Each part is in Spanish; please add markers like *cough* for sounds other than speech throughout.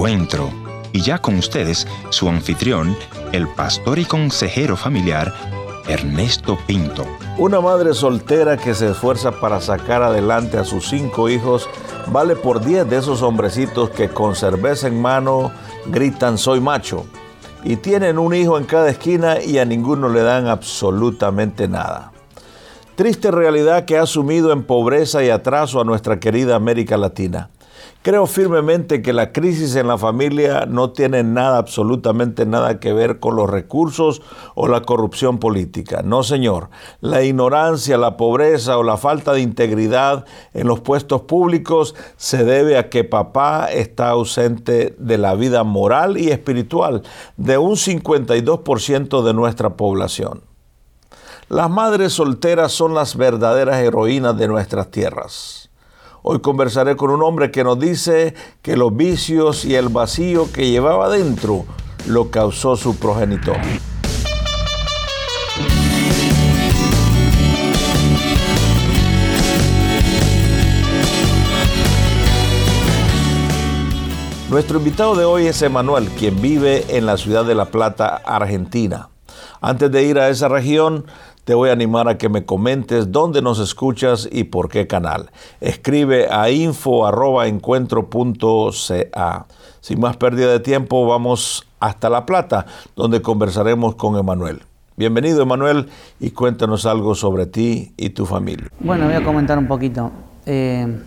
encuentro. Y ya con ustedes, su anfitrión, el pastor y consejero familiar, Ernesto Pinto. Una madre soltera que se esfuerza para sacar adelante a sus cinco hijos vale por diez de esos hombrecitos que con cerveza en mano gritan soy macho y tienen un hijo en cada esquina y a ninguno le dan absolutamente nada. Triste realidad que ha sumido en pobreza y atraso a nuestra querida América Latina. Creo firmemente que la crisis en la familia no tiene nada, absolutamente nada que ver con los recursos o la corrupción política. No, señor. La ignorancia, la pobreza o la falta de integridad en los puestos públicos se debe a que papá está ausente de la vida moral y espiritual de un 52% de nuestra población. Las madres solteras son las verdaderas heroínas de nuestras tierras. Hoy conversaré con un hombre que nos dice que los vicios y el vacío que llevaba dentro lo causó su progenitor. Nuestro invitado de hoy es Emanuel, quien vive en la ciudad de La Plata, Argentina. Antes de ir a esa región, te voy a animar a que me comentes dónde nos escuchas y por qué canal. Escribe a info.encuentro.ca. Sin más pérdida de tiempo, vamos hasta La Plata, donde conversaremos con Emanuel. Bienvenido Emanuel y cuéntanos algo sobre ti y tu familia. Bueno, voy a comentar un poquito. Eh,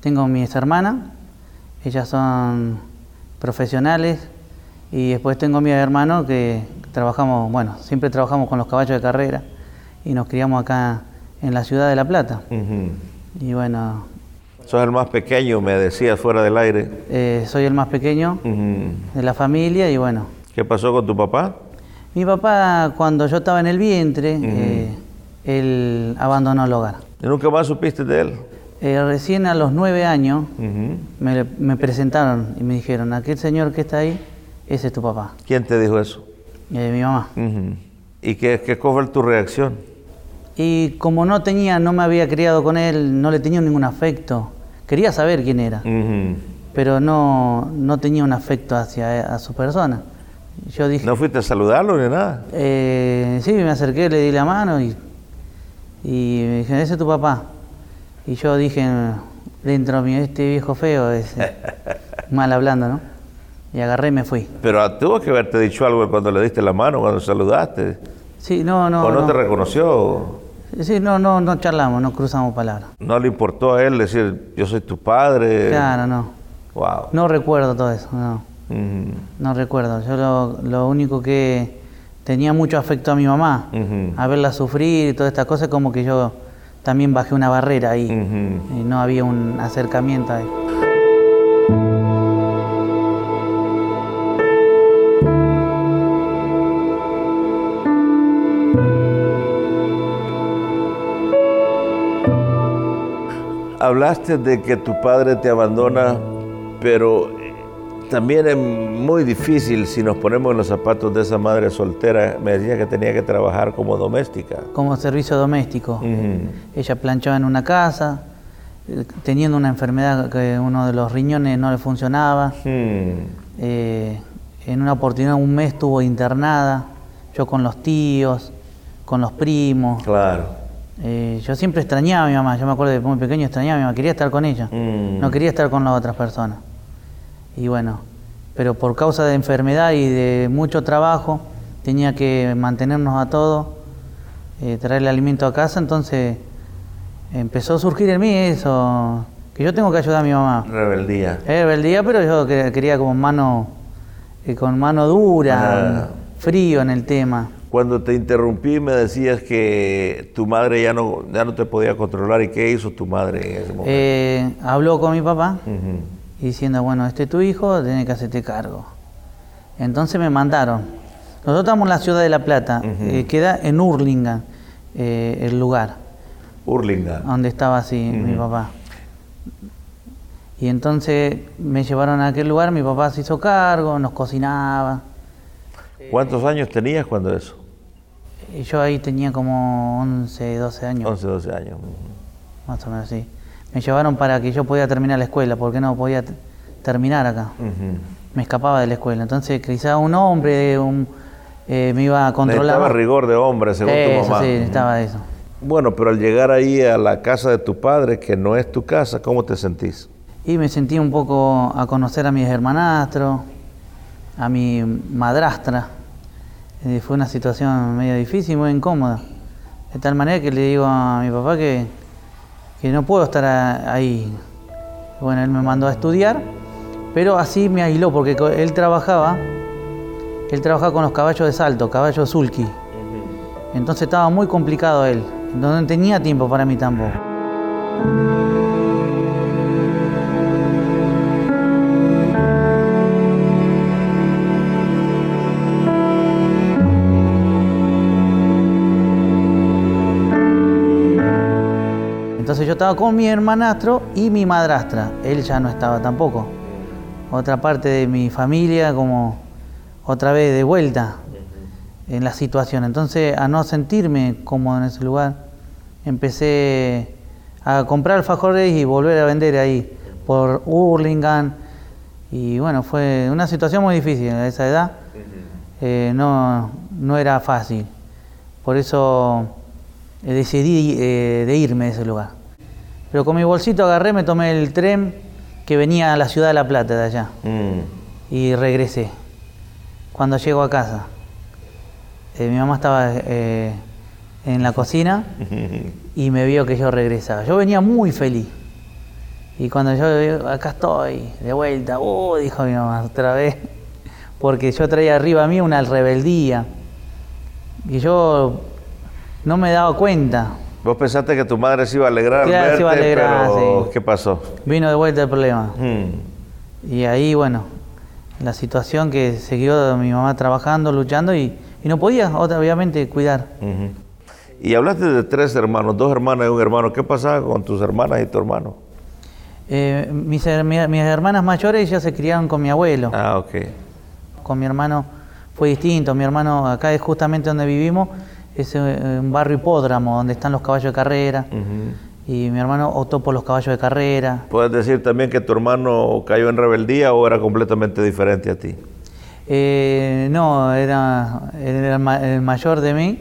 tengo mis hermanas, ellas son profesionales y después tengo mi hermano que trabajamos, bueno, siempre trabajamos con los caballos de carrera y nos criamos acá en la ciudad de La Plata. Y bueno... Sos el más pequeño, me decías fuera del aire. Eh, soy el más pequeño de la familia y bueno... ¿Qué pasó con tu papá? Mi papá, cuando yo estaba en el vientre, eh, él abandonó el hogar. ¿Y nunca más supiste de él? Eh, recién a los nueve años me, me, presentaron y me dijeron, aquel señor que está ahí, ese es tu papá. ¿Quién te dijo eso? mi mamá. ¿Y qué, qué fue tu reacción? Y como no tenía, no me había criado con él, no le tenía ningún afecto. Quería saber quién era, pero no, no tenía un afecto hacia a su persona. Yo dije, ¿No fuiste a saludarlo ni nada? Eh, sí, me acerqué, le di la mano y, y me dije, ese es tu papá. Y yo dije dentro mío, este viejo feo es *laughs* mal hablando, ¿no? Y agarré y me fui. Pero tuvo que haberte dicho algo cuando le diste la mano, cuando saludaste. Sí, no, no. ¿O no, te reconoció? Sí, no, no, no charlamos, no cruzamos palabras. ¿No le importó a él decir, yo soy tu padre? Claro, no. Wow. No recuerdo todo eso, no. No recuerdo. Yo lo, lo, único que tenía mucho afecto a mi mamá, a verla sufrir y todas estas cosas, como que yo también bajé una barrera ahí y no había un acercamiento ahí. Hablaste de que tu padre te abandona, pero eh, también es muy difícil si nos ponemos en los zapatos de esa madre soltera. Me decía que tenía que trabajar como doméstica. Como servicio doméstico. Ella planchaba en una casa, teniendo una enfermedad que uno de los riñones no le funcionaba. Eh, en una oportunidad, un mes estuvo internada, yo con los tíos, con los primos. Claro. Eh, yo siempre extrañaba a mi mamá, yo me acuerdo de muy pequeño extrañaba a mi mamá, quería estar con ella, mm. no quería estar con las otras personas. Y bueno, pero por causa de enfermedad y de mucho trabajo, tenía que mantenernos a todos, eh, traerle alimento a casa, entonces empezó a surgir en mí eso, que yo tengo que ayudar a mi mamá. Rebeldía. rebeldía, pero yo quería como mano, eh, con mano dura, frío en el tema. Cuando te interrumpí me decías que tu madre ya no, ya no te podía controlar. ¿Y qué hizo tu madre en ese momento? Eh, habló con mi papá diciendo, bueno, este es tu hijo, tiene que hacerte cargo. Entonces me mandaron. Nosotros estamos en la ciudad de La Plata, eh, queda en Urlingan eh, el lugar. Urlingan. Donde estaba así mi papá. Y entonces me llevaron a aquel lugar, mi papá se hizo cargo, nos cocinaba. ¿Cuántos años tenías cuando eso? Yo ahí tenía como 11, 12 años. 11, 12 años. Más o menos, sí. Me llevaron para que yo pudiera terminar la escuela, porque no podía terminar acá. me escapaba de la escuela. Entonces quizá un hombre un, eh, me iba a controlar. Necesitaba rigor de hombre, según tu mamá. Sí, necesitaba eso. Bueno, pero al llegar ahí a la casa de tu padre, que no es tu casa, ¿cómo te sentís? Y me sentí un poco a conocer a mis hermanastros, a mi madrastra. Eh, fue una situación medio difícil, muy incómoda. De tal manera que le digo a mi papá que, que no puedo estar a- ahí. Bueno, él me mandó a estudiar, pero así me aisló, porque él trabajaba, él trabajaba con los caballos de salto, caballos sulky. Entonces estaba muy complicado él, no tenía tiempo para mí tampoco. Entonces yo estaba con mi hermanastro y mi madrastra. Él ya no estaba tampoco. Otra parte de mi familia como otra vez de vuelta en la situación. Entonces a no sentirme cómodo en ese lugar, empecé a comprar alfajores y volver a vender ahí por Hurlingham. Y bueno, fue una situación muy difícil a esa edad. Eh, no, no era fácil. Por eso eh, decidí eh, de irme de ese lugar. Pero con mi bolsito agarré, me tomé el tren que venía a la ciudad de La Plata de allá Mm. y regresé. Cuando llego a casa, eh, mi mamá estaba eh, en la cocina *laughs* y me vio que yo regresaba. Yo venía muy feliz. Y cuando yo digo, acá estoy, de vuelta, oh, dijo mi mamá otra vez, *laughs* porque yo traía arriba a mí una rebeldía. Y yo no me daba cuenta. Vos pensaste que tu madre se iba a alegrar, al Claro, se iba a verte, alegrar, pero sí. ¿qué pasó? Vino de vuelta el problema. Mm. Y ahí, bueno, la situación que siguió mi mamá trabajando, luchando y, y no podía, obviamente, cuidar. Ujú. Y hablaste de tres hermanos, dos hermanas y un hermano. ¿Qué pasaba con tus hermanas y tu hermano? Eh, mis, mi- mis hermanas mayores ya se criaron con mi abuelo. Ah, ok. Con mi hermano fue distinto. Mi hermano, acá es justamente donde vivimos, es eh, un barrio hipódromo, donde están los caballos de carrera. Y mi hermano optó por los caballos de carrera. ¿Puedes decir también que tu hermano cayó en rebeldía o era completamente diferente a ti? Eh, no, era, era el ma- el mayor de mí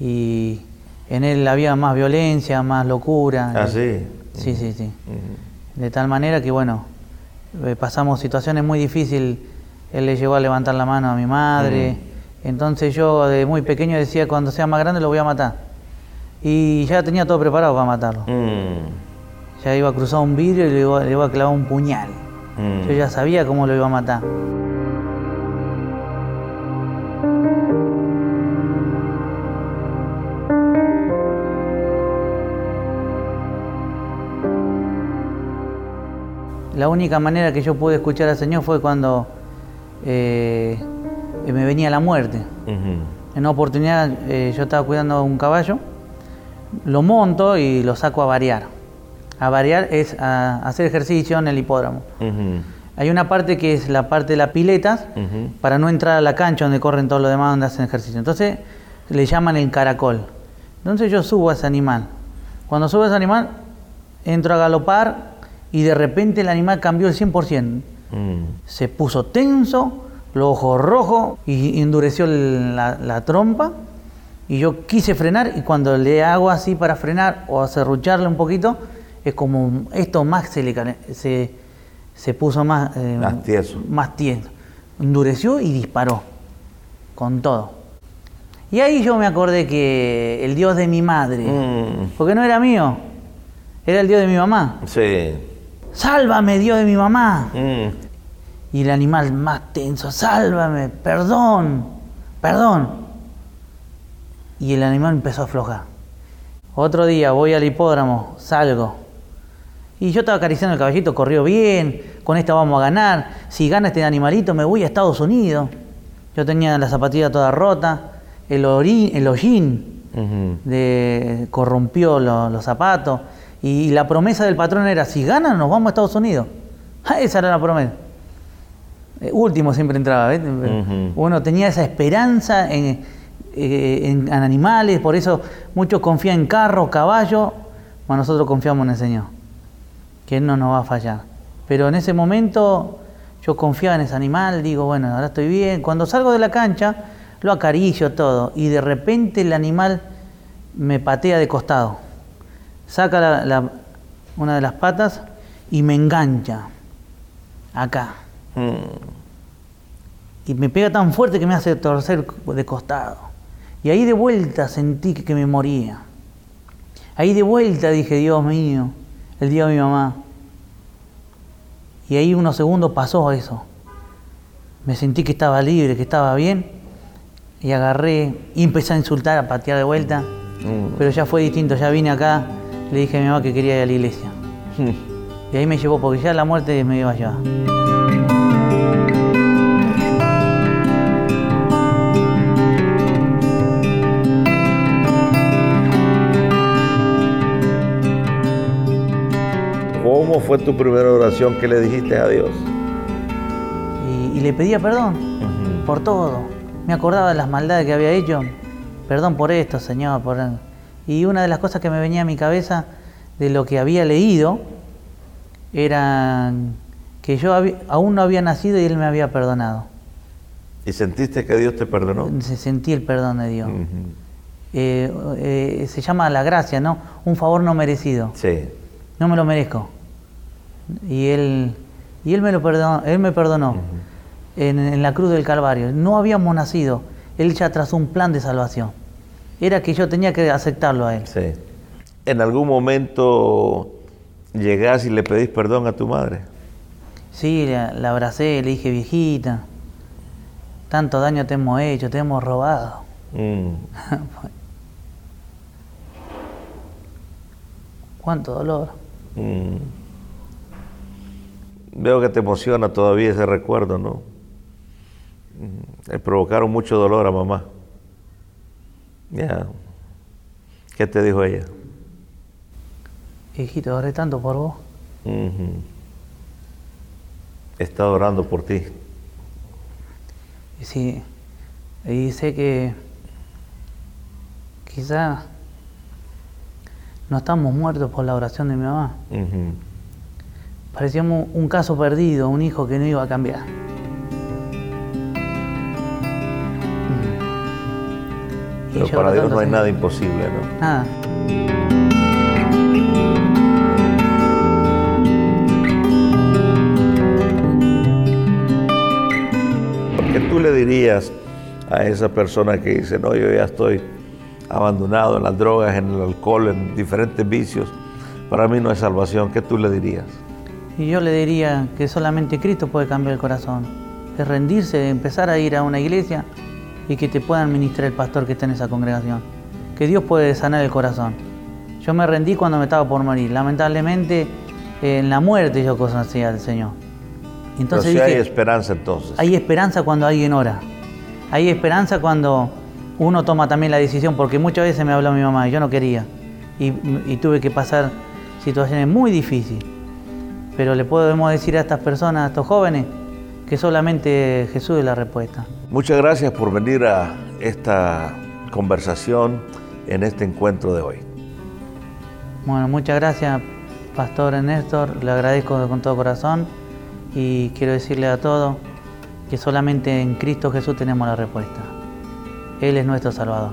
y en él había más violencia, más locura. Ah, sí. Sí, sí, sí. De tal manera que, bueno, eh, pasamos situaciones muy difíciles. Él le llegó a levantar la mano a mi madre. Entonces yo de muy pequeño decía, cuando sea más grande lo voy a matar. Y ya tenía todo preparado para matarlo. Mm. Ya iba a cruzar un vidrio y le iba, le iba a clavar un puñal. Mm. Yo ya sabía cómo lo iba a matar. La única manera que yo pude escuchar al Señor fue cuando eh, me venía la muerte. Ujú. En una oportunidad eh, yo estaba cuidando un caballo, lo monto y lo saco a variar. A variar es a hacer ejercicio en el hipódromo. Ujú. Hay una parte que es la parte de las piletas Ujú. para no entrar a la cancha donde corren todos los demás donde hacen ejercicio. Entonces le llaman el caracol. Entonces yo subo a ese animal. Cuando subo a ese animal, entro a galopar y de repente el animal cambió el 100%. Mm. Se puso tenso, los ojos rojos y endureció la, la trompa. Y yo quise frenar y cuando le hago así para frenar o acerrucharle un poquito, es como esto más se le se, se puso más, eh, Más tieso. más tieso. Endureció y disparó con todo. Y ahí yo me acordé que el Dios de mi madre, Mm. porque no era mío, era el Dios de mi mamá. Sí. Sálvame, Dios de mi mamá. Mm. Y el animal más tenso, sálvame, perdón, perdón. Y el animal empezó a aflojar. Otro día voy al hipódromo, salgo. Y yo estaba acariciando el caballito, corrió bien, con esta vamos a ganar. Si gana este animalito me voy a Estados Unidos. Yo tenía la zapatilla toda rota, el, el hollín de, corrompió lo- los zapatos. Y la promesa del patrón era, si ganan nos vamos a Estados Unidos. *laughs* Esa era la promesa. Eh, último siempre entraba. Uno tenía esa esperanza en, eh, en- en animales, por eso muchos confían en carros, caballos, mas nosotros confiamos en el Señor, que Él no nos va a fallar. Pero en ese momento yo confiaba en ese animal, digo, bueno, ahora estoy bien. Cuando salgo de la cancha, lo acaricio todo y de repente el animal me patea de costado, saca una de las patas y me engancha acá. Mm. Y me pega tan fuerte que me hace torcer de costado. Y ahí de vuelta sentí que, me moría. Ahí de vuelta dije, Dios mío, el día de mi mamá. Y ahí unos segundos pasó eso. Me sentí que estaba libre, que estaba bien. Y agarré y empecé a insultar, a patear de vuelta. Mm. Pero ya fue distinto, ya vine acá, le dije a mi mamá que quería ir a la iglesia. y ahí me llevó, porque ya la muerte me iba a llevar. ¿Cómo fue tu primera oración que le dijiste a Dios? Y, le pedía perdón por todo. Me acordaba de las maldades que había hecho. Perdón por esto, Señor. Por... Y una de las cosas que me venía a mi cabeza de lo que había leído era que yo aún no había nacido y Él me había perdonado. ¿Y sentiste que Dios te perdonó? Sentí el perdón de Dios. Eh, eh, se llama la gracia, ¿no? Un favor no merecido. Sí. No me lo merezco y él, y él me lo perdonó, él me perdonó en, la cruz del Calvario. No habíamos nacido, él ya trazó un plan de salvación. Era que yo tenía que aceptarlo a él. Sí. ¿En algún momento llegás y le pedís perdón a tu madre? Sí, la, abracé, le dije, viejita, tanto daño te hemos hecho, te hemos robado. Mm. *laughs* Cuánto dolor. Mm. Veo que te emociona todavía ese recuerdo, ¿no? Le mm, provocaron mucho dolor a mamá. Ya. ¿Qué te dijo ella? Hijito, oré tanto por vos. He estado orando por ti. Y sí, y sé que quizá no estamos muertos por la oración de mi mamá. Parecíamos un caso perdido, un hijo que no iba a cambiar. Mm. Pero para Dios no hay nada imposible, ¿no? Nada. ¿Qué tú le dirías a esa persona que dice, no, yo ya estoy abandonado en las drogas, en el alcohol, en diferentes vicios? Para mí no hay salvación. ¿Qué tú le dirías? Y yo le diría que solamente Cristo puede cambiar el corazón. Es rendirse, empezar a ir a una iglesia y que te pueda administrar el pastor que está en esa congregación. Que Dios puede sanar el corazón. Yo me rendí cuando me estaba por morir. Lamentablemente, en la muerte yo conocía al Señor. Entonces Pero hay esperanza entonces. Hay esperanza cuando alguien ora. Hay esperanza cuando uno toma también la decisión, porque muchas veces me habló mi mamá y yo no quería. Y, y tuve que pasar situaciones muy difíciles pero le podemos decir a estas personas, a estos jóvenes, que solamente Jesús es la respuesta. Muchas gracias por venir a esta conversación en este encuentro de hoy. Bueno, muchas gracias, Pastor Néstor, le agradezco con todo corazón y quiero decirle a todos que solamente en Cristo Jesús tenemos la respuesta. Él es nuestro Salvador.